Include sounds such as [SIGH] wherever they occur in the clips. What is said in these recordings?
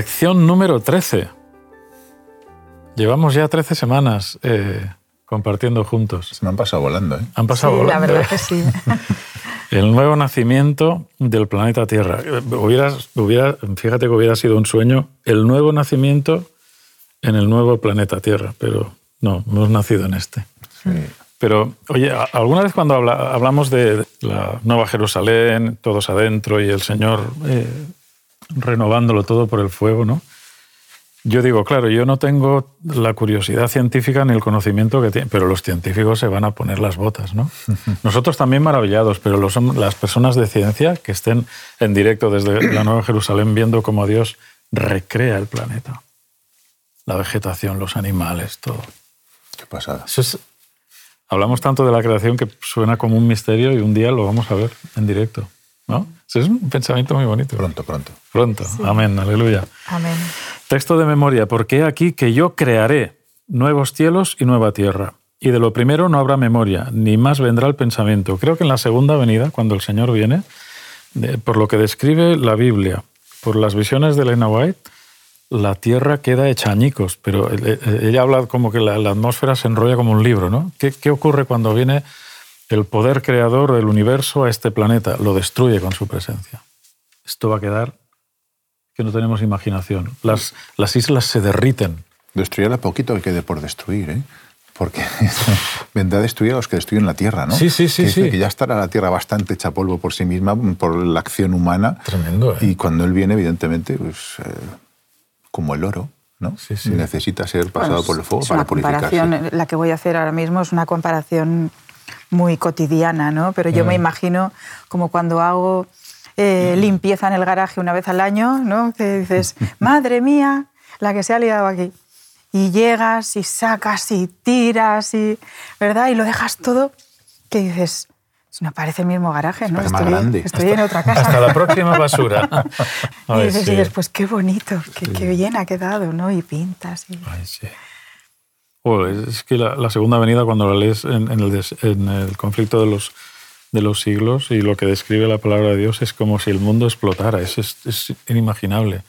Lección número 13. Llevamos ya 13 semanas eh, compartiendo juntos. Se me han pasado volando, ¿eh? Han pasado Sí, la volando. verdad que sí. [LAUGHS] El nuevo nacimiento del planeta Tierra. Hubieras- hubiera, fíjate que hubiera sido un sueño el nuevo nacimiento en el nuevo planeta Tierra, pero no, hemos nacido en este. Pero, oye, alguna vez cuando habla- hablamos de la Nueva Jerusalén, todos adentro y el Señor eh, renovándolo todo por el fuego, ¿no? Yo digo, claro, yo no tengo la curiosidad científica ni el conocimiento que tienen, pero los científicos se van a poner las botas, ¿no? [LAUGHS] Nosotros también maravillados, pero los, las personas de ciencia que estén en directo desde la Nueva Jerusalén viendo cómo Dios recrea el planeta, la vegetación, los animales, todo. Qué pasada. Eso es- hablamos tanto de la creación que suena como un misterio y un día lo vamos a ver en directo, ¿no? Eso es un pensamiento muy bonito. Pronto, pronto. Pronto. Amén, aleluya. Amén. Texto de memoria, porque he aquí que yo crearé nuevos cielos y nueva tierra. Y de lo primero no habrá memoria, ni más vendrá el pensamiento. Creo que en la segunda venida, cuando el Señor viene, por lo que describe la Biblia, por las visiones de Elena White, la tierra queda hecha añicos, pero el- el- ella habla como que la, la atmósfera se enrolla como un libro, ¿no? ¿Qué, qué ocurre cuando viene el poder creador del universo a este planeta? Lo destruye con su presencia. Esto va a quedar que no tenemos imaginación. Las, las islas se derriten. Destruir a poquito que quede por destruir, ¿eh? Porque [LAUGHS] vendrá a destruir a los que destruyen la tierra, ¿no? Sí, sí, sí, Que sí. Que ya estará la tierra bastante hecha polvo por sí misma, por la acción humana. Tremendo, ¿eh? Y cuando él viene, evidentemente, pues, eh, como el oro, ¿no? Sí, sí. Necesita ser pasado Bueno, por el fuego es para una purificarse. comparación, la que voy a hacer ahora mismo es una comparación muy cotidiana, ¿no? Pero yo me imagino como cuando hago eh, limpieza en el garaje una vez al año, ¿no? Que dices, [LAUGHS] madre mía, la que se ha liado aquí. Y llegas y sacas y tiras y, ¿verdad? Y lo dejas todo que dices, no parece el mismo garaje, ¿no? estoy grande. estoy en otra [LAUGHS] casa. Hasta la próxima [LAUGHS] basura. y dices, sí. y después, qué bonito, qué, qué bien ha quedado, ¿no? Y pintas y... Ay, sí. Joder, es que la, la segunda venida, cuando la lees en, el, conflicto de los, de los siglos y lo que describe la palabra de Dios, es como si el mundo explotara. Es, es, inimaginable.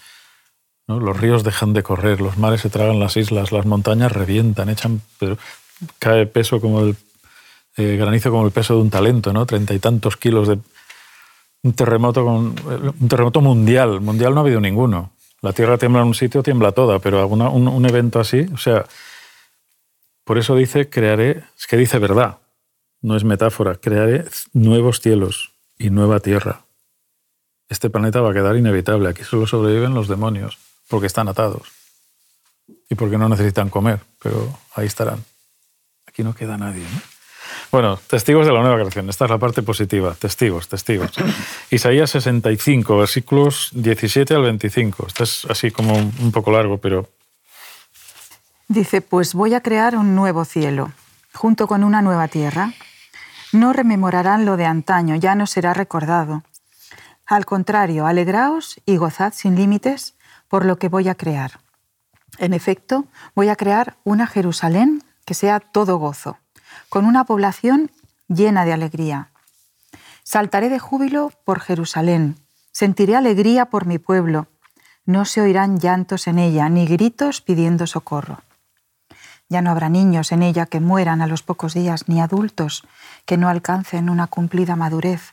¿no? Los ríos dejan de correr, los mares se tragan las islas, las montañas revientan, echan, pero cae peso como el eh, granizo como el peso de un talento, ¿no? Treinta y tantos kilos de un terremoto con un terremoto mundial. Mundial no ha habido ninguno. La Tierra tiembla en un sitio, tiembla toda, pero alguna- un, un evento así, o sea, por eso dice crearé, es que dice verdad, no es metáfora, crearé nuevos cielos y nueva tierra. Este planeta va a quedar inevitable. Aquí solo sobreviven los demonios, porque están atados y porque no necesitan comer, pero ahí estarán. Aquí no queda nadie. ¿no? Bueno, testigos de la nueva creación. Esta es la parte positiva. Testigos, testigos. [LAUGHS] Isaías 65, versículos 17 al 25. Esto es así como un un poco largo, pero Dice, pues voy a crear un nuevo cielo, junto con una nueva tierra. No rememorarán lo de antaño, ya no será recordado. Al contrario, alegraos y gozad sin límites por lo que voy a crear. En efecto, voy a crear una Jerusalén que sea todo gozo, con una población llena de alegría. Saltaré de júbilo por Jerusalén, sentiré alegría por mi pueblo. No se oirán llantos en ella, ni gritos pidiendo socorro. Ya no habrá niños en ella que mueran a los pocos días, ni adultos que no alcancen una cumplida madurez.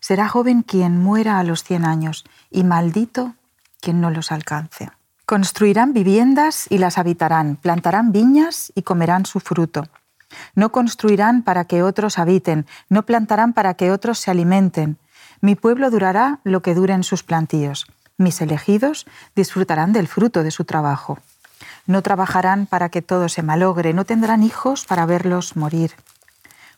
Será joven quien muera a los cien años, y maldito quien no los alcance. Construirán viviendas y las habitarán, plantarán viñas y comerán su fruto. No construirán para que otros habiten, no plantarán para que otros se alimenten. Mi pueblo durará lo que duren sus plantíos. Mis elegidos disfrutarán del fruto de su trabajo. No trabajarán para que todo se malogre, no tendrán hijos para verlos morir,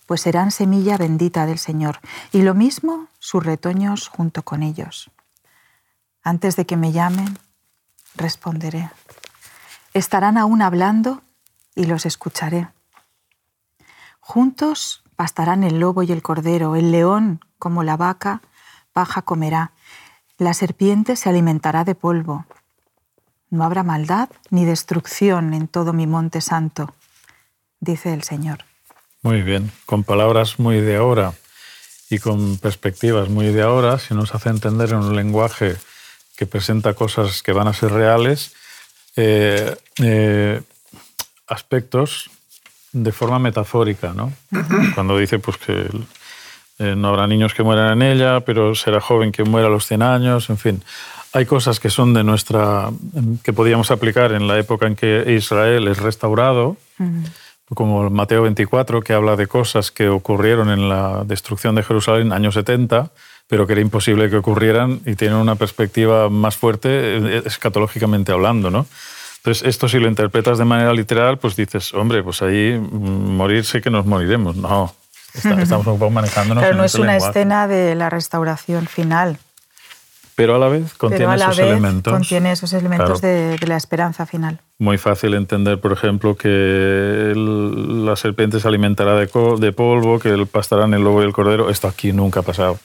pues serán semilla bendita del Señor, y lo mismo sus retoños junto con ellos. Antes de que me llamen, responderé. Estarán aún hablando y los escucharé. Juntos pastarán el lobo y el cordero, el león, como la vaca, paja comerá, la serpiente se alimentará de polvo. No habrá maldad ni destrucción en todo mi monte santo, dice el Señor. Muy bien, con palabras muy de ahora y con perspectivas muy de ahora, si nos hace entender en un lenguaje que presenta cosas que van a ser reales, eh, eh, aspectos de forma metafórica, ¿no? Cuando dice pues, que eh, no habrá niños que mueran en ella, pero será joven que muera a los 100 años, en fin. Hay cosas que son de nuestra. que podíamos aplicar en la época en que Israel es restaurado, como Mateo 24, que habla de cosas que ocurrieron en la destrucción de Jerusalén en años 70, pero que era imposible que ocurrieran y tienen una perspectiva más fuerte eh, escatológicamente hablando, ¿no? Entonces, esto si lo interpretas de manera literal, pues dices, hombre, pues ahí mm, morir sé que nos moriremos. No, estamos un poco manejándonos. Pero no en es una lenguaje. escena de la restauración final. Pero a la vez contiene la esos vez elementos. contiene esos elementos Claro. de, de la esperanza final. Muy fácil entender, por ejemplo, que el- la serpiente se alimentará de, de polvo, que el pastarán el lobo y el cordero. Esto aquí nunca ha pasado,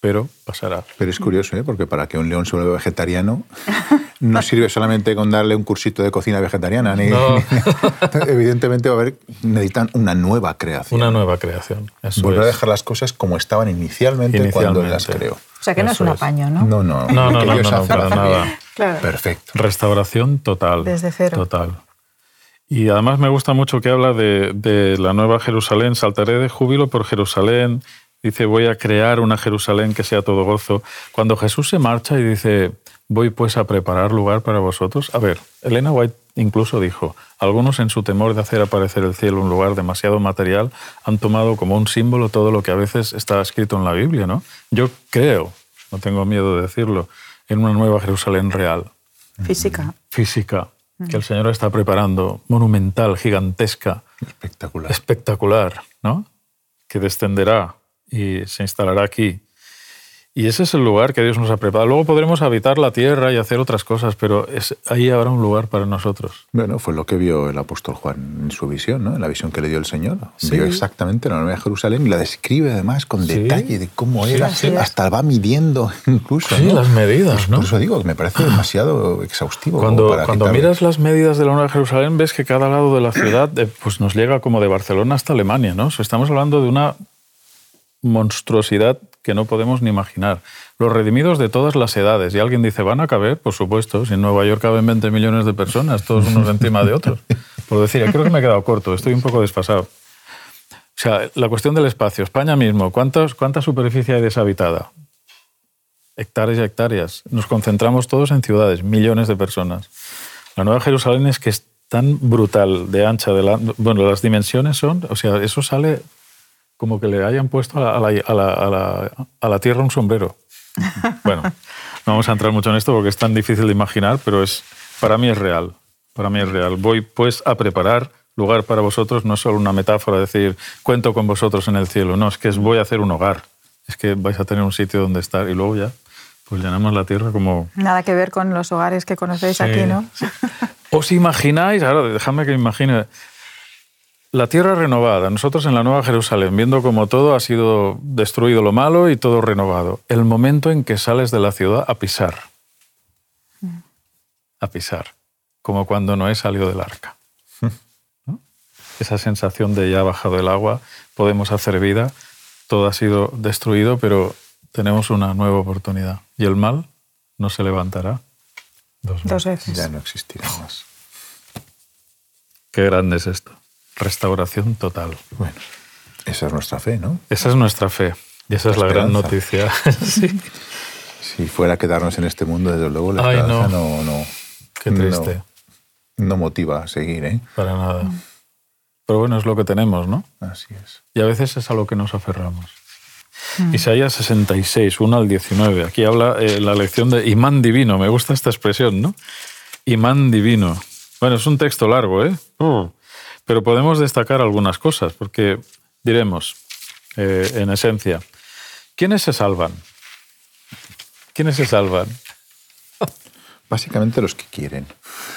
pero pasará. Pero es curioso, ¿eh? porque para que un león se vuelva vegetariano no [LAUGHS] sirve solamente con darle un cursito de cocina vegetariana. Ni, No. evidentemente va a haber, necesitan una nueva creación. Una nueva creación. Eso Volver a dejar las cosas como estaban inicialmente, cuando Inicialmente. las creó. O sea que no es un apaño, ¿no? No, no, No, no, no, para nada. Claro. Perfecto. Restauración total. Desde cero. Total. Y además me gusta mucho que habla de, de la nueva Jerusalén. Saltaré de júbilo por Jerusalén. Dice, voy a crear una Jerusalén que sea todo gozo. Cuando Jesús se marcha y dice, voy pues a preparar lugar para vosotros. A ver, Elena White incluso dijo, algunos en su temor de hacer aparecer el cielo un lugar demasiado material han tomado como un símbolo todo lo que a veces está escrito en la Biblia, ¿no? Yo creo, no tengo miedo de decirlo, en una nueva Jerusalén real Física. física que el Señor está preparando, monumental, gigantesca, Espectacular. espectacular, ¿no? Que descenderá y se instalará aquí. Y ese es el lugar que Dios nos ha preparado. Luego podremos habitar la tierra y hacer otras cosas, pero es, ahí habrá un lugar para nosotros. Bueno, fue lo que vio el apóstol Juan en su visión, ¿no? En la visión que le dio el Señor. Sí. Vio exactamente la Nueva Jerusalén y la describe además con Sí. detalle de cómo era. sí. Hasta va midiendo [LAUGHS] incluso. Sí, ¿no? las medidas, ¿no? Por eso digo que me parece demasiado exhaustivo. Cuando, para cuando quitarle. miras las medidas de la Nueva Jerusalén, ves que cada lado de la ciudad eh, pues nos llega como de Barcelona hasta Alemania. ¿no? O sea, estamos hablando de una monstruosidad que no podemos ni imaginar. Los redimidos de todas las edades. Y alguien dice, ¿van a caber? Por supuesto. Si en Nueva York caben 20 millones de personas, todos unos encima de otros. Por decir, creo que me he quedado corto, estoy un poco desfasado. O sea, la cuestión del espacio. España mismo, ¿cuántos, ¿cuánta superficie hay deshabitada? Hectáreas y hectáreas. Nos concentramos todos en ciudades, millones de personas. La Nueva Jerusalén es que es tan brutal de ancha, de la- bueno, las dimensiones son, o sea, eso sale como que le hayan puesto a la, a la- a la- a la- a la tierra un sombrero. [LAUGHS] Bueno, no vamos a entrar mucho en esto porque es tan difícil de imaginar, pero es, para mí es real. Para mí es real. Voy pues a preparar lugar para vosotros, no es solo una metáfora, decir, cuento con vosotros en el cielo. No, es que voy a hacer un hogar. Es que vais a tener un sitio donde estar y luego ya, pues llenamos la tierra como, Nada que ver con los hogares que conocéis Sí, aquí, ¿no? ¿Os imagináis, ahora dejadme que me imagine, la tierra renovada, nosotros en la Nueva Jerusalén, viendo como todo ha sido destruido lo malo y todo renovado, el momento en que sales de la ciudad a pisar, a pisar, como cuando Noé salió del arca. [LAUGHS] ¿no? Esa sensación de ya ha bajado el agua, podemos hacer vida, todo ha sido destruido, pero tenemos una nueva oportunidad. Y el mal no se levantará dos veces. Dos veces. Ya no existirá más. Qué grande es esto. Restauración total. Bueno, esa es nuestra fe, ¿no? Esa es nuestra fe. Y esa es la gran noticia. [LAUGHS] sí. Si fuera a quedarnos en este mundo, desde luego, la Ay, esperanza no. no, no, Qué triste. no, no motiva a seguir, ¿eh? Para nada. Pero bueno, es lo que tenemos, ¿no? Así es. Y a veces es a lo que nos aferramos. Isaías 66, 1 al 19. Aquí habla eh, la lección de imán divino. Me gusta esta expresión, ¿no? Imán divino. Bueno, es un texto largo, ¿eh? Pero podemos destacar algunas cosas, porque diremos, eh, en esencia, ¿quiénes se salvan? ¿Quiénes se salvan? [LAUGHS] Básicamente los que quieren.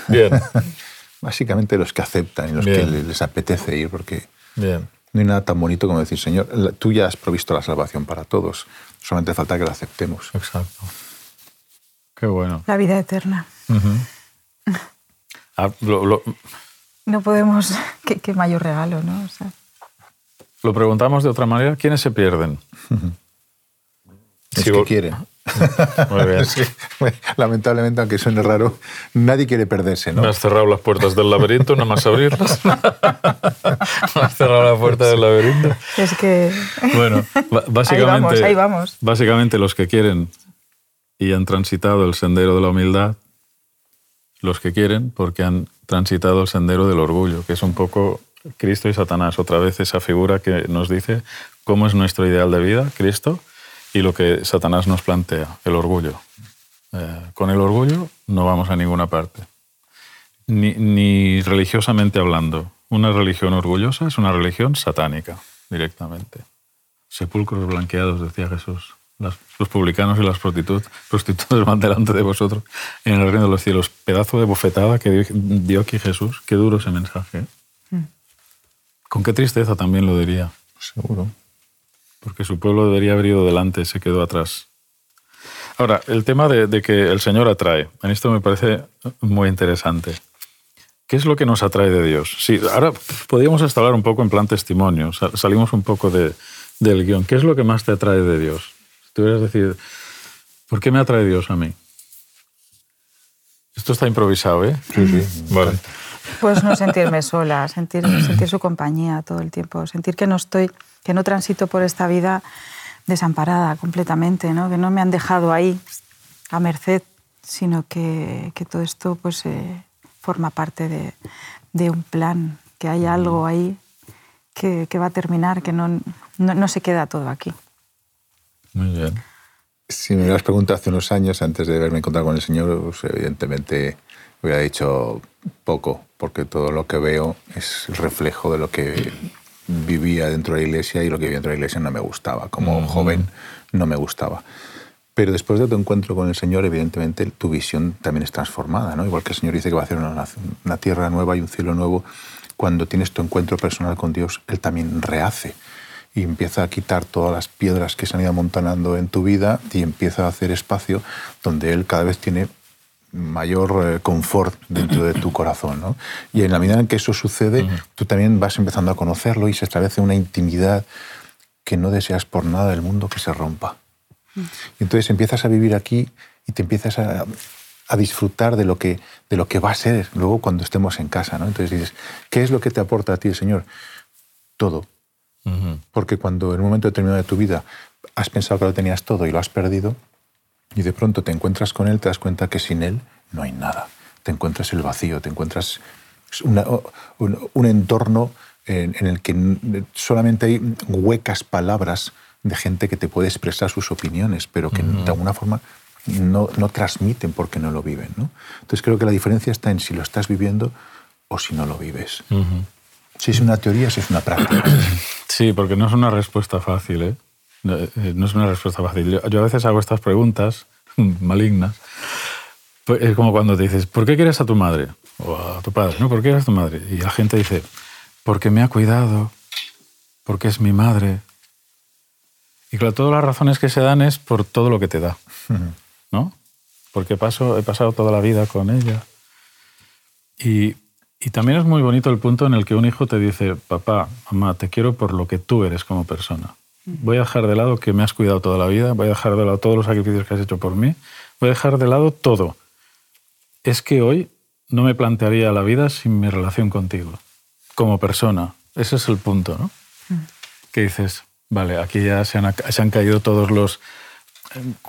Bien, [LAUGHS] Básicamente los que aceptan y los Bien. que le- les apetece ir, porque bien. no hay nada tan bonito como decir, Señor, tú ya has provisto la salvación para todos. Solamente falta que la aceptemos. Exacto. Qué bueno. La vida eterna. [LAUGHS] Ah, lo, lo- No podemos... [LAUGHS] Qué, qué mayor regalo, ¿no? O sea, lo preguntamos de otra manera. ¿Quiénes se pierden? Los Si que quieren. [LAUGHS] Muy bien. [LAUGHS] Sí, lamentablemente, aunque suene raro, nadie quiere perderse, ¿no? Me has cerrado las puertas del laberinto, nada más abrirlas. Me has cerrado la puerta del laberinto. Es que... Bueno, básicamente, Ahí vamos, ahí vamos. básicamente los que quieren y han transitado el sendero de la humildad, los que quieren porque han transitado el sendero del orgullo, que es un poco Cristo y Satanás, otra vez esa figura que nos dice cómo es nuestro ideal de vida, Cristo, y lo que Satanás nos plantea, el orgullo. Eh, con el orgullo no vamos a ninguna parte, ni, ni religiosamente hablando. Una religión orgullosa es una religión satánica, directamente. Sepulcros blanqueados, decía Jesús. Los publicanos y las prostitut- prostitutas [LAUGHS] van delante de vosotros en el reino de los cielos. Pedazo de bofetada que dio, dio aquí Jesús. Qué duro ese mensaje. ¿eh? Con qué tristeza también lo diría. Seguro. Porque su pueblo debería haber ido delante, se quedó atrás. Ahora, el tema de, de que el Señor atrae. En esto me parece muy interesante. ¿Qué es lo que nos atrae de Dios? Sí, ahora podríamos hasta hablar un poco en plan testimonio. Sa- Salimos un poco de- del guion. ¿Qué es lo que más te atrae de Dios? Si tuvieras decir, ¿por qué me atrae Dios a mí? Esto está improvisado, ¿eh? Sí, sí. Vale. Pues no sentirme sola, sentir, sentir su compañía todo el tiempo, sentir que no estoy, que no transito por esta vida desamparada completamente, ¿no? que no me han dejado ahí a merced, sino que, que todo esto pues, eh, forma parte de, de un plan, que hay algo ahí que, que va a terminar, que no, no, no se queda todo aquí. Muy bien. Si me hubieras preguntado hace unos años, antes de haberme encontrado con el Señor, pues, evidentemente hubiera dicho poco, porque todo lo que veo es el reflejo de lo que vivía dentro de la iglesia y lo que vivía dentro de la iglesia no me gustaba. Como joven no me gustaba. Pero después de tu encuentro con el Señor, evidentemente tu visión también es transformada, ¿no? Igual que el Señor dice que va a hacer una, una tierra nueva y un cielo nuevo, cuando tienes tu encuentro personal con Dios, Él también rehace y empieza a quitar todas las piedras que se han ido amontonando en tu vida y empieza a hacer espacio donde Él cada vez tiene mayor eh, confort dentro de tu corazón. ¿no? Y en la medida en que eso sucede, tú también vas empezando a conocerlo y se establece una intimidad que no deseas por nada del mundo que se rompa. Y entonces empiezas a vivir aquí y te empiezas a, a disfrutar de lo, que, de lo que va a ser luego cuando estemos en casa. ¿no? Entonces dices, ¿qué es lo que te aporta a ti el Señor? Todo. Porque cuando en un momento determinado de tu vida has pensado que lo tenías todo y lo has perdido, y de pronto te encuentras con Él, te das cuenta que sin Él no hay nada. Te encuentras el vacío, te encuentras una- un, un entorno en, en el que solamente hay huecas palabras de gente que te puede expresar sus opiniones, pero que de alguna forma no, no transmiten porque no lo viven. ¿no? Entonces creo que la diferencia está en si lo estás viviendo o si no lo vives. Si es una teoría, si es una práctica. [CLEARS THROAT] Sí, porque no es una respuesta fácil, ¿eh? No, eh, no es una respuesta fácil. Yo, yo a veces hago estas preguntas [LAUGHS] malignas. Pues es como cuando te dices, ¿por qué quieres a tu madre? O a tu padre, ¿no? ¿Por qué quieres a tu madre? Y la gente dice, porque me ha cuidado, porque es mi madre. Y claro, todas las razones que se dan es por todo lo que te da, [LAUGHS] ¿no? Porque paso, he pasado toda la vida con ella. Y, y también es muy bonito el punto en el que un hijo te dice, papá, mamá, te quiero por lo que tú eres como persona. Voy a dejar de lado que me has cuidado toda la vida, voy a dejar de lado todos los sacrificios que has hecho por mí, voy a dejar de lado todo. Es que hoy no me plantearía la vida sin mi relación contigo, como persona. Ese es el punto, ¿no? Que dices, vale, aquí ya se han, ac- se han caído todos los...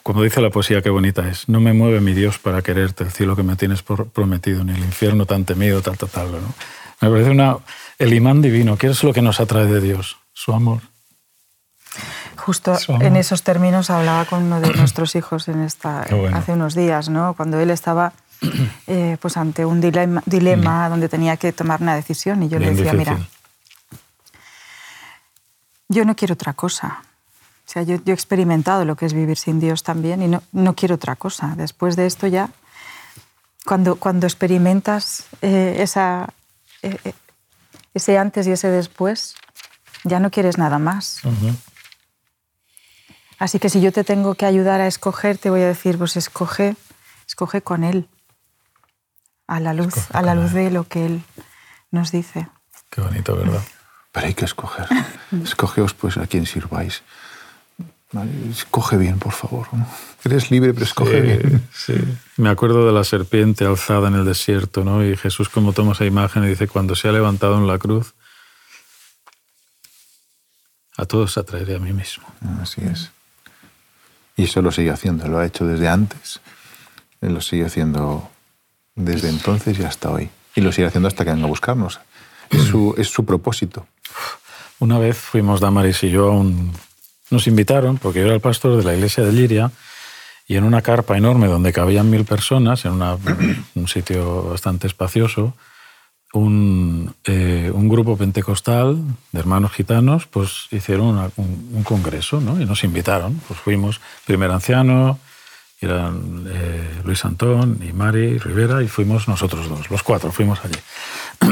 Como dice la poesía, qué bonita es. No me mueve mi Dios para quererte, el cielo que me tienes prometido, ni el infierno tan temido, tal, tal, tal. ¿no? Me parece una, el imán divino. ¿Qué es lo que nos atrae de Dios? Su amor. Justo Su amor. en esos términos hablaba con uno de [CLEARS THROAT] nuestros hijos en esta, bueno. hace unos días, ¿no? cuando él estaba [CLEARS THROAT] eh, pues ante un dilema, dilema donde tenía que tomar una decisión y yo le Mm. Decía, difícil. mira, yo no quiero otra cosa. O sea, yo, yo he experimentado lo que es vivir sin Dios también y no, no quiero otra cosa. Después de esto ya, cuando, cuando experimentas eh, esa, eh, eh, ese antes y ese después, ya no quieres nada más. Ujú. Así que si yo te tengo que ayudar a escoger, te voy a decir, pues escoge, escoge con Él, a la luz, Escoge a la luz Él. de lo que Él nos dice. Qué bonito, ¿verdad? Pero hay que escoger. [LAUGHS] Escogeos pues a quien sirváis. Escoge bien, por favor. Eres libre, pero escoge bien. Sí. Me acuerdo de la serpiente alzada en el desierto, ¿no? Y Jesús como toma esa imagen y dice, cuando se ha levantado en la cruz, a todos atraeré a mí mismo. Así es. Y eso lo sigue haciendo, lo ha hecho desde antes, lo sigue haciendo desde entonces y hasta hoy. Y lo sigue haciendo hasta que venga a buscarnos. Es su, es su propósito. Una vez fuimos Damaris y yo a un... Nos invitaron, porque yo era el pastor de la iglesia de Liria, y en una carpa enorme donde cabían mil personas, en [CLEARS THROAT] un sitio bastante espacioso, un, eh, un grupo pentecostal de hermanos gitanos pues hicieron un congreso ¿no? y nos invitaron. Pues fuimos, primer anciano, eran eh, Luis Antón y Mari Rivera y fuimos nosotros dos, los cuatro, fuimos allí.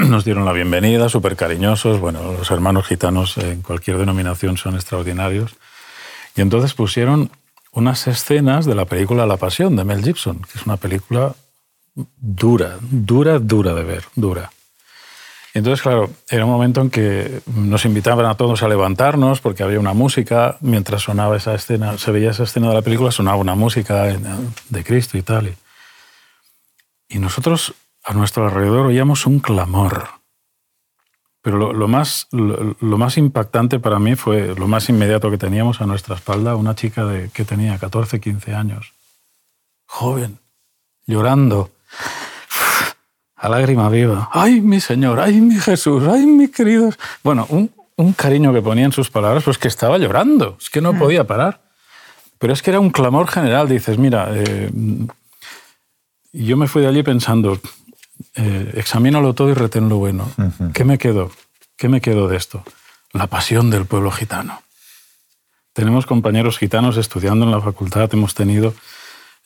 [COUGHS] Nos dieron la bienvenida, súper cariñosos. Bueno, los hermanos gitanos en cualquier denominación son extraordinarios. Y entonces pusieron unas escenas de la película La Pasión de Mel Gibson, que es una película dura, dura, dura de ver, dura. Y entonces, claro, era un momento en que nos invitaban a todos a levantarnos porque había una música, mientras sonaba esa escena, se veía esa escena de la película, sonaba una música de Cristo y tal. Y, nosotros a nuestro alrededor oíamos un clamor. Pero lo, lo más, lo, lo, más impactante para mí fue lo más inmediato que teníamos a nuestra espalda, una chica de, que tenía 14, 15 años, joven, llorando, a lágrima viva. ¡Ay, mi Señor! ¡Ay, mi Jesús! ¡Ay, mis queridos! Bueno, un, un cariño que ponía en sus palabras, pues que estaba llorando, es que no podía parar. Pero es que era un clamor general, dices, mira, eh, yo me fui de allí pensando, eh, examínalo todo y retén lo bueno. Uh -huh. ¿Qué me quedó? ¿Qué me quedó de esto? La pasión del pueblo gitano. Tenemos compañeros gitanos estudiando en la facultad, hemos tenido,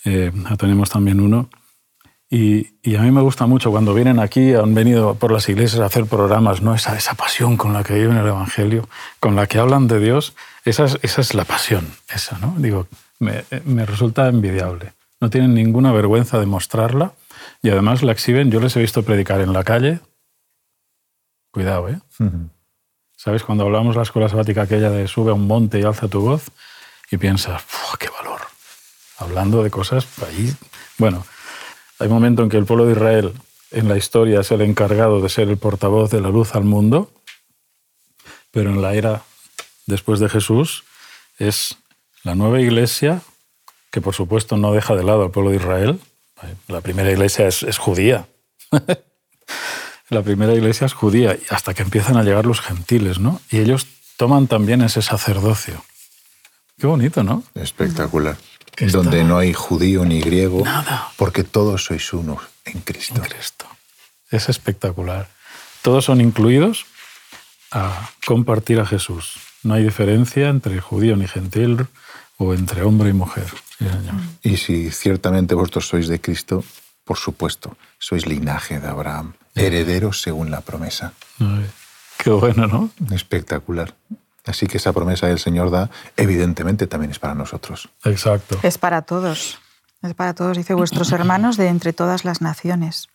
eh, tenemos también uno, y, y, a mí me gusta mucho cuando vienen aquí, han venido por las iglesias a hacer programas, ¿no? esa, esa pasión con la que viven el Evangelio, con la que hablan de Dios, esa es, esa es la pasión, esa, ¿no? Digo, me, me resulta envidiable. No tienen ninguna vergüenza de mostrarla y además la exhiben. Yo les he visto predicar en la calle. Cuidado, ¿eh? Uh -huh. ¿Sabes? Cuando hablamos de la escuela sabática aquella de sube a un monte y alza tu voz y piensas, ¡qué valor! Hablando de cosas ahí. Bueno, hay un momento en que el pueblo de Israel en la historia es el encargado de ser el portavoz de la luz al mundo, pero en la era después de Jesús es la nueva iglesia que por supuesto no deja de lado al pueblo de Israel. La primera iglesia es, es judía. [LAUGHS] la primera iglesia es judía, hasta que empiezan a llegar los gentiles, ¿no? Y ellos toman también ese sacerdocio. Qué bonito, ¿no? Espectacular. Donde no hay judío ni griego, Nada. porque todos sois unos en Cristo. En Cristo. Es espectacular. Todos son incluidos a compartir a Jesús. No hay diferencia entre judío ni gentil o entre hombre y mujer. Señor. Y si ciertamente vosotros sois de Cristo, por supuesto, sois linaje de Abraham, herederos según la promesa. Ay, qué bueno, ¿no? Espectacular. Así que esa promesa que el Señor da, evidentemente también es para nosotros. Exacto. Es para todos. Es para todos, dice vuestros hermanos de entre todas las naciones.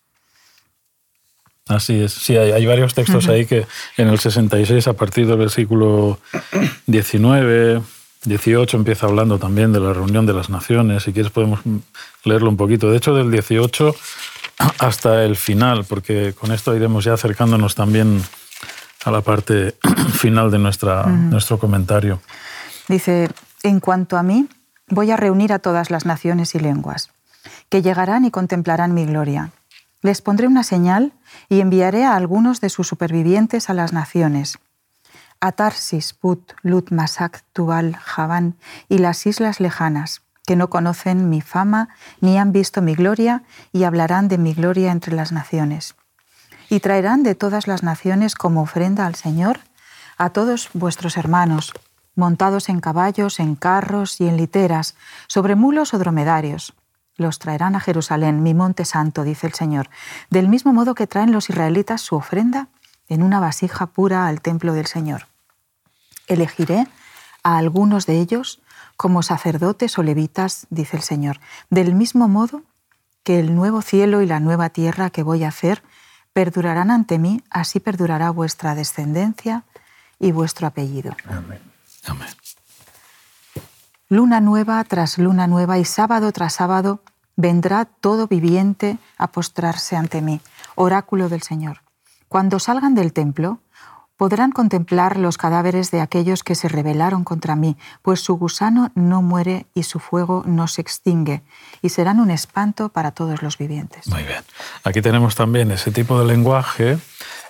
Así es. Sí, hay, hay varios textos ahí que en el 66, a partir del versículo 19, 18, empieza hablando también de la reunión de las naciones. Si quieres podemos leerlo un poquito. De hecho, del 18 hasta el final, porque con esto iremos ya acercándonos también a la parte [COUGHS] final de nuestra, uh -huh. nuestro comentario. Dice, en cuanto a mí, voy a reunir a todas las naciones y lenguas, que llegarán y contemplarán mi gloria. Les pondré una señal y enviaré a algunos de sus supervivientes a las naciones. A Tarsis, Put, Lut, Masac, Tubal, Javán y las islas lejanas, que no conocen mi fama ni han visto mi gloria y hablarán de mi gloria entre las naciones y traerán de todas las naciones como ofrenda al Señor a todos vuestros hermanos, montados en caballos, en carros y en literas, sobre mulos o dromedarios. Los traerán a Jerusalén, mi monte santo, dice el Señor, del mismo modo que traen los israelitas su ofrenda en una vasija pura al templo del Señor. Elegiré a algunos de ellos como sacerdotes o levitas, dice el Señor, del mismo modo que el nuevo cielo y la nueva tierra que voy a hacer perdurarán ante mí, así perdurará vuestra descendencia y vuestro apellido. Amén. Amén. Luna nueva tras luna nueva y sábado tras sábado vendrá todo viviente a postrarse ante mí, oráculo del Señor. Cuando salgan del templo, podrán contemplar los cadáveres de aquellos que se rebelaron contra mí, pues su gusano no muere y su fuego no se extingue, y serán un espanto para todos los vivientes. Muy bien. Aquí tenemos también ese tipo de lenguaje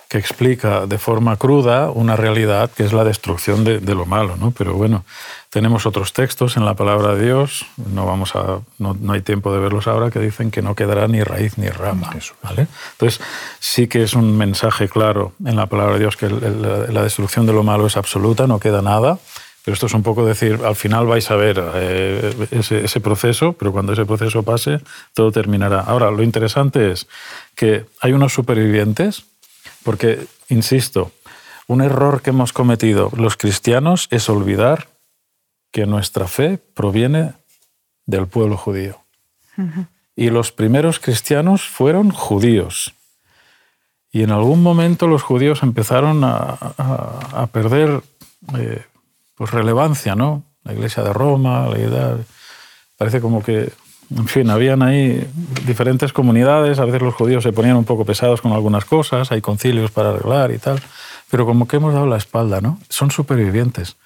que explica de forma cruda una realidad que es la destrucción de, lo malo, ¿no? Pero bueno, tenemos otros textos en la palabra de Dios, no, vamos a, no, hay tiempo de verlos ahora, que dicen que no quedará ni raíz ni rama. ¿vale? Entonces, sí que es un mensaje claro en la palabra de Dios que la destrucción de lo malo es absoluta, no queda nada. Pero esto es un poco decir, al final vais a ver eh, ese, ese proceso, pero cuando ese proceso pase, todo terminará. Ahora, lo interesante es que hay unos supervivientes porque, insisto, un error que hemos cometido los cristianos es olvidar que nuestra fe proviene del pueblo judío. Y los primeros cristianos fueron judíos. Y en algún momento los judíos empezaron a, perder eh, pues relevancia, ¿no? La iglesia de Roma, la idea, parece como que en fin, habían ahí diferentes comunidades, a veces los judíos se ponían un poco pesados con algunas cosas, hay concilios para arreglar y tal, pero como que hemos dado la espalda, ¿no? Son supervivientes.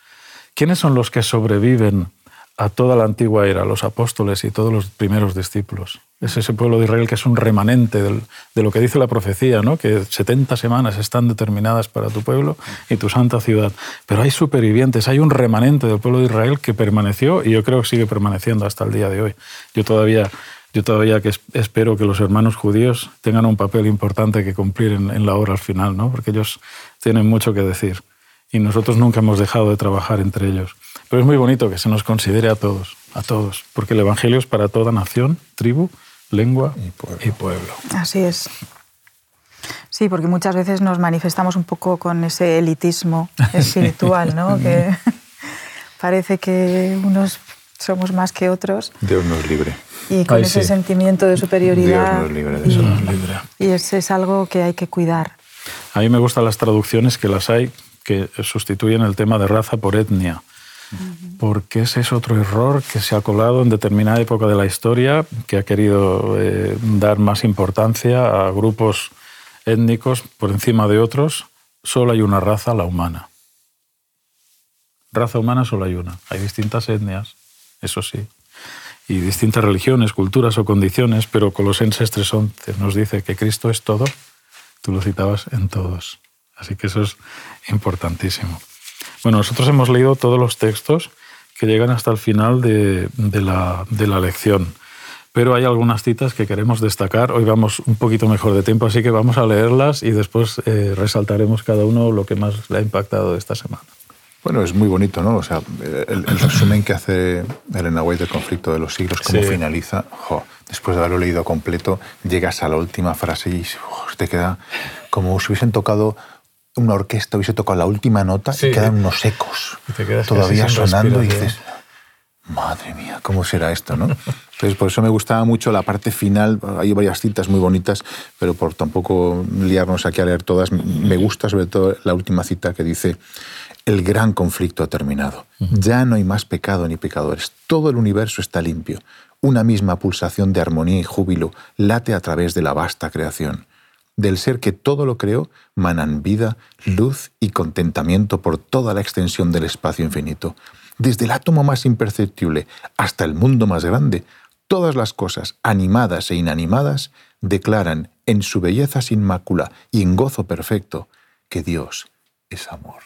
¿Quiénes son los que sobreviven a toda la antigua era, los apóstoles y todos los primeros discípulos. Es ese pueblo de Israel que es un remanente de lo que dice la profecía, ¿no? que 70 semanas están determinadas para tu pueblo y tu santa ciudad. Pero hay supervivientes, hay un remanente del pueblo de Israel que permaneció y yo creo que sigue permaneciendo hasta el día de hoy. Yo todavía, yo todavía que espero que los hermanos judíos tengan un papel importante que cumplir en, la obra al final, ¿no? porque ellos tienen mucho que decir y nosotros nunca hemos dejado de trabajar entre ellos. Pero es muy bonito que se nos considere a todos, a todos, porque el Evangelio es para toda nación, tribu, lengua y pueblo. Así es. Sí, porque muchas veces nos manifestamos un poco con ese elitismo [LAUGHS] espiritual, ¿no? que [LAUGHS] parece que unos somos más que otros. Dios nos libre. Y con ese sentimiento de superioridad. Dios nos libre de eso. Y, y es, es algo que hay que cuidar. A mí me gustan las traducciones que las hay que sustituyen el tema de raza por etnia porque ese es otro error que se ha colado en determinada época de la historia, que ha querido eh, dar más importancia a grupos étnicos por encima de otros. Solo hay una raza, la humana. Raza humana solo hay una. Hay distintas etnias, eso sí, y distintas religiones, culturas o condiciones, pero Colosenses 3.11 nos dice que Cristo es todo, tú lo citabas en todos. Así que eso es importantísimo. Bueno, nosotros hemos leído todos los textos que llegan hasta el final de, la, lección, pero hay algunas citas que queremos destacar. Hoy vamos un poquito mejor de tiempo, así que vamos a leerlas y después eh, resaltaremos cada uno lo que más le ha impactado esta semana. Bueno, es muy bonito, ¿no? O sea, el, resumen que hace Elena White del conflicto de los siglos, cómo finaliza, después de haberlo leído completo, llegas a la última frase y te queda como si hubiesen tocado una orquesta hubiese tocado la última nota y quedan unos ecos todavía sonando y dices, madre mía, ¿cómo será esto? ¿no? Entonces, por eso me gustaba mucho la parte final. Hay varias citas muy bonitas, pero por tampoco liarnos aquí a leer todas, me gusta sobre todo la última cita que dice, el gran conflicto ha terminado. Ya no hay más pecado ni pecadores. Todo el universo está limpio. Una misma pulsación de armonía y júbilo late a través de la vasta creación del ser que todo lo creó, manan vida, luz y contentamiento por toda la extensión del espacio infinito. Desde el átomo más imperceptible hasta el mundo más grande, todas las cosas, animadas e inanimadas, declaran en su belleza sin mácula y en gozo perfecto que Dios es amor.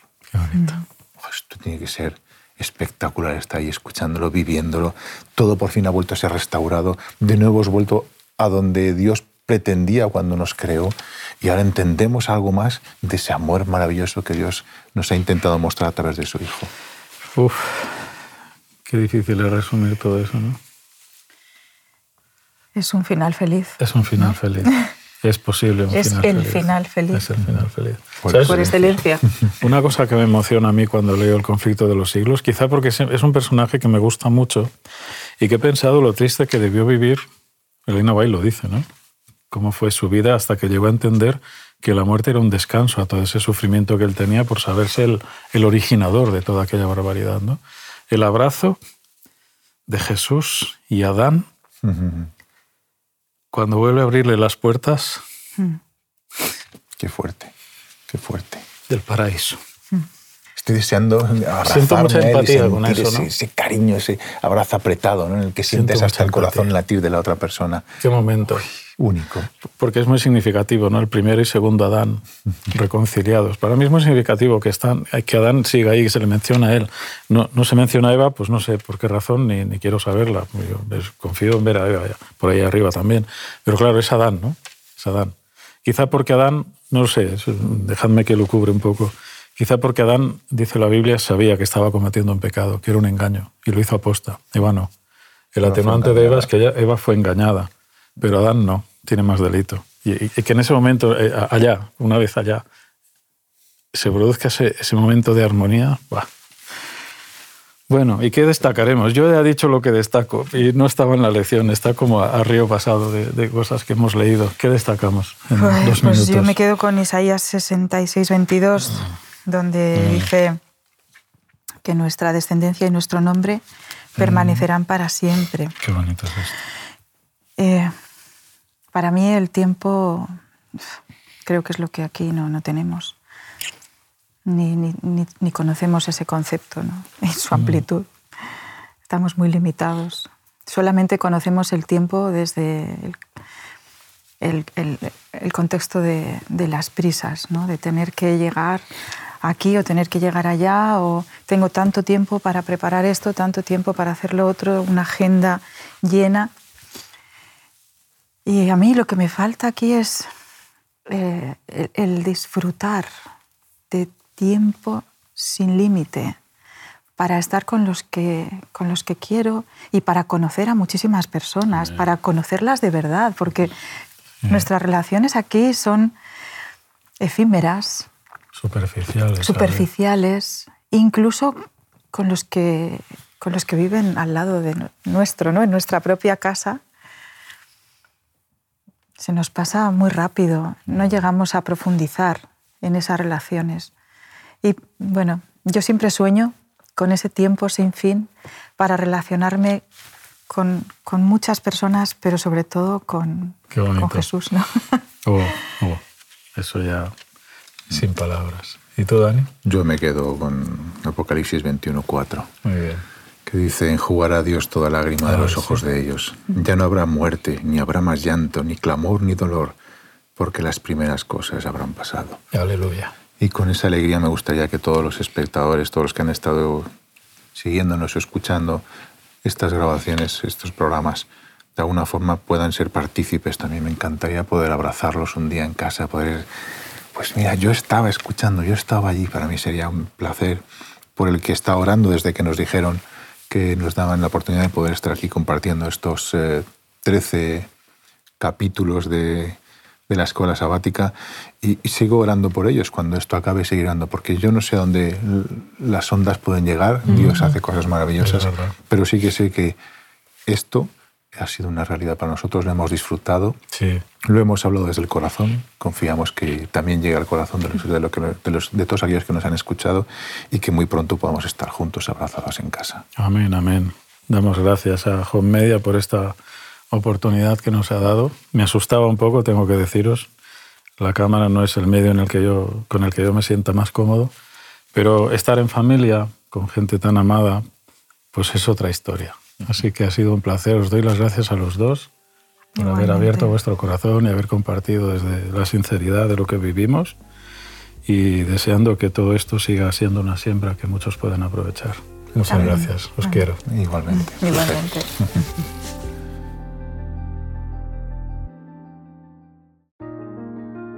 esto tiene que ser espectacular estar ahí escuchándolo, viviéndolo. Todo por fin ha vuelto a ser restaurado. De nuevo hemos vuelto a donde Dios pretendía cuando nos creó y ahora entendemos algo más de ese amor maravilloso que Dios nos ha intentado mostrar a través de su Hijo. Uf, qué difícil es resumir todo eso, ¿no? Es un final feliz. Es un final feliz. [LAUGHS] Es posible un es final el feliz. final feliz. Es el final feliz. Por, excelencia. [LAUGHS] Una cosa que me emociona a mí cuando leo El conflicto de los siglos, quizá porque es un personaje que me gusta mucho y que he pensado lo triste que debió vivir, Elena Bay lo dice, ¿no? Cómo fue su vida hasta que llegó a entender que la muerte era un descanso a todo ese sufrimiento que él tenía por saberse el, el originador de toda aquella barbaridad. ¿no? El abrazo de Jesús y Adán, cuando vuelve a abrirle las puertas Qué fuerte, qué fuerte. del paraíso. Estoy deseando abrazarme Siento mucha a él y empatía con eso, ¿no? ese, ese cariño, ese abrazo apretado, ¿no? en el que sientes Siento hasta el corazón empatía. latir de la otra persona. Qué momento. Único. Porque es muy significativo, ¿no? El primero y segundo Adán reconciliados. Para mí es muy significativo que, están, que Adán siga ahí, que se le menciona a él. No, no se menciona a Eva, pues no sé por qué razón, ni, ni quiero saberla. Yo confío en ver a Eva por ahí arriba también. Pero claro, es Adán, ¿no? Es Adán. Quizá porque Adán, no lo sé, dejadme que lo cubre un poco. Quizá porque Adán, dice la Biblia, sabía que estaba cometiendo un pecado, que era un engaño, y lo hizo aposta. Eva no. El atenuante de Eva es que Eva fue engañada, pero Adán no, tiene más delito. Y, y- y que en ese momento, eh, allá, una vez allá, se produzca ese, ese momento de armonía. ¡buah! Bueno, ¿y qué destacaremos? Yo ya he dicho lo que destaco y no estaba en la lección, está como a, a río pasado de, de cosas que hemos leído. ¿Qué destacamos en Pues, dos pues yo me quedo con Isaías 66, 22, donde dice que nuestra descendencia y nuestro nombre permanecerán para siempre. Qué bonito es esto. Eh, para mí el tiempo creo que es lo que aquí no, no tenemos. Ni, ni- ni- ni conocemos ese concepto ¿no? [LAUGHS] en su amplitud. Estamos muy limitados. Solamente conocemos el tiempo desde el, el- el- el contexto de, de las prisas, ¿no? de tener que llegar aquí o tener que llegar allá, o tengo tanto tiempo para preparar esto, tanto tiempo para hacer lo otro, una agenda llena. Y a mí lo que me falta aquí es eh, el, el disfrutar de tiempo sin límite para estar con los, que, con los que quiero y para conocer a muchísimas personas, para conocerlas de verdad, porque nuestras relaciones aquí son efímeras, Superficiales. superficiales, incluso con los que, con los que viven al lado de nu- nuestro, ¿no? en nuestra propia casa. Se nos pasa muy rápido, no llegamos a profundizar en esas relaciones. Y bueno, yo siempre sueño con ese tiempo sin fin para relacionarme con, con muchas personas, pero sobre todo con, con Jesús. ¿no? Oh, oh, [LAUGHS] eso ya sin palabras. ¿Y tú, Dani? Yo me quedo con Apocalipsis 21.4, Muy bien. Que dice, enjugará Dios toda lágrima de Ah, los sí. ojos de ellos. Ya no habrá muerte, ni habrá más llanto, ni clamor, ni dolor, porque las primeras cosas habrán pasado. Aleluya. Y con esa alegría me gustaría que todos los espectadores, todos los que han estado siguiéndonos o escuchando estas grabaciones, estos programas, de alguna forma puedan ser partícipes también. Me encantaría poder abrazarlos un día en casa, poder... Pues mira, yo estaba escuchando, yo estaba allí, para mí sería un placer por el que está orando desde que nos dijeron que nos daban la oportunidad de poder estar aquí compartiendo estos eh, 13 capítulos de, de la escuela sabática. Y, y sigo orando por ellos cuando esto acabe seguir orando porque yo no sé a dónde las ondas pueden llegar. Dios hace cosas maravillosas. Pero sí que sé que esto ha sido una realidad para nosotros lo hemos disfrutado Sí. lo hemos hablado desde el corazón confiamos que también llegue al corazón de, los, de, lo que, de, los, de todos aquellos que nos han escuchado y que muy pronto podamos estar juntos abrazados en casa Amén, amén. Damos gracias a Home Media por esta oportunidad que nos ha dado. Me asustaba un poco, tengo que deciros. La cámara no es el medio en el que yo, con el que yo me sienta más cómodo, pero estar en familia con gente tan amada, pues es otra historia. Así que ha sido un placer. Os doy las gracias a los dos por haber Igualmente. abierto vuestro corazón y haber compartido desde la sinceridad de lo que vivimos y deseando que todo esto siga siendo una siembra que muchos puedan aprovechar. Muchas Amén. gracias. Os quiero. igualmente Igualmente. [LAUGHS]